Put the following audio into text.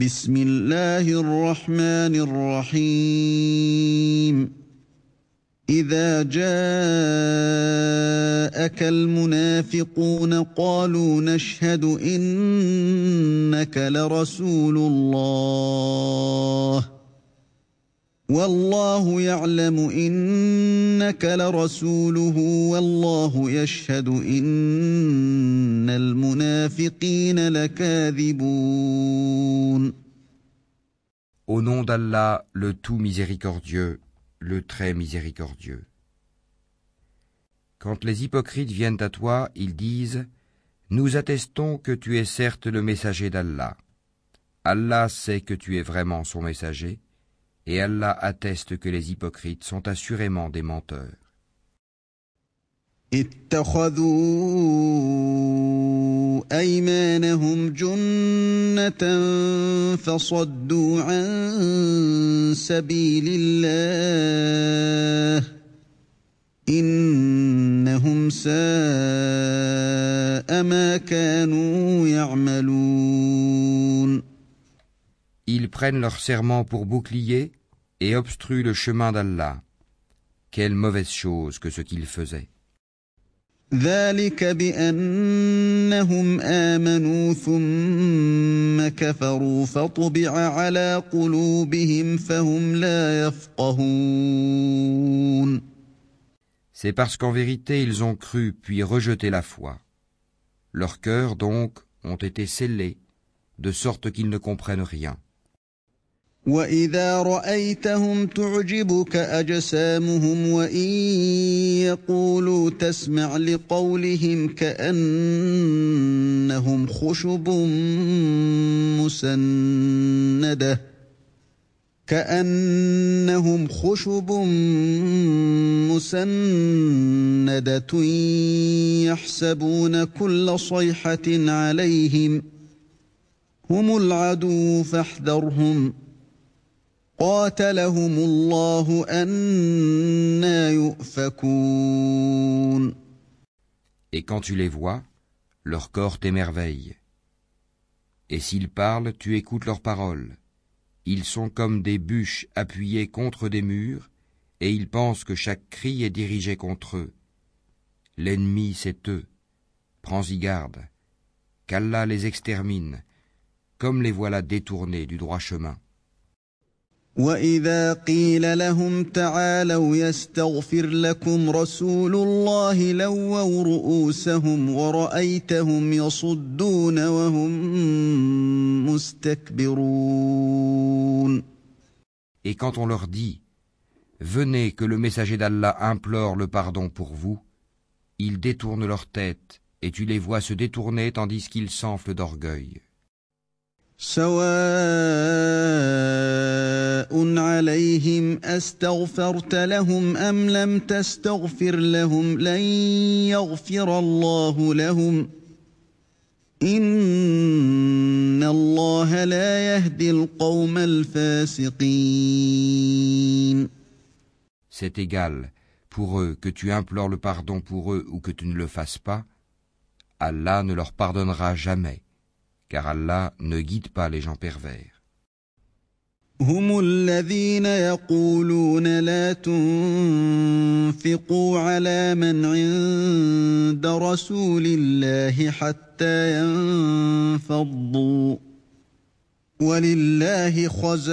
بسم الله الرحمن الرحيم. إذا جاءك المنافقون قالوا نشهد إنك لرسول الله. والله يعلم إنك لرسوله والله يشهد إن المنافقين لكاذبون. Au nom d'Allah, le tout miséricordieux, le très miséricordieux. Quand les hypocrites viennent à toi, ils disent Nous attestons que tu es certes le messager d'Allah. Allah sait que tu es vraiment son messager, et Allah atteste que les hypocrites sont assurément des menteurs. اتخذوا ايمانهم جنه فصدوا عن سبيل الله انهم ساء ما كانوا يعملون Ils prennent leur serment pour bouclier et obstruent le chemin d'Allah. Quelle mauvaise chose que ce qu'ils faisaient. ذلك بانهم امنوا ثم كفروا فطبع على قلوبهم فهم لا يفقهون C'est parce qu'en vérité ils ont cru puis rejeté la foi. Leurs cœurs donc ont été scellés, de sorte qu'ils ne comprennent rien. وَإِذَا رَأَيْتَهُمْ تُعْجِبُكَ أَجْسَامُهُمْ وَإِنْ يَقُولُوا تَسْمَعْ لِقَوْلِهِمْ كَأَنَّهُمْ خُشُبٌ مُسَنَّدَةٌ كأنهم خشب مسندة يحسبون كل صيحة عليهم هم العدو فاحذرهم ۖ قاتلهم الله أنا يؤفكون Et quand tu les vois, leur corps t'émerveille. Et s'ils parlent, tu écoutes leurs paroles. Ils sont comme des bûches appuyées contre des murs, et ils pensent que chaque cri est dirigé contre eux. L'ennemi, c'est eux. Prends-y garde. Qu'Allah les extermine, comme les voilà détournés du droit chemin. واذا قيل لهم تعالوا يستغفر لكم رسول الله لووا رؤوسهم ورايتهم يصدون وهم مستكبرون Et quand on leur dit Venez que le messager d'Allah implore le pardon pour vous, ils détournent leur tête, et tu les vois se détourner tandis qu'ils s'enflent d'orgueil. سواء عليهم استغفرت لهم ام لم تستغفر لهم لن يغفر الله لهم ان الله لا يهدي القوم الفاسقين C'est égal, pour eux, que tu implores le pardon pour eux ou que tu ne le fasses pas, Allah ne leur pardonnera jamais, car Allah ne guide pas les gens pervers. هم الذين يقولون لا تنفقوا على من عند رسول الله حتى ينفضوا. ولله خزائن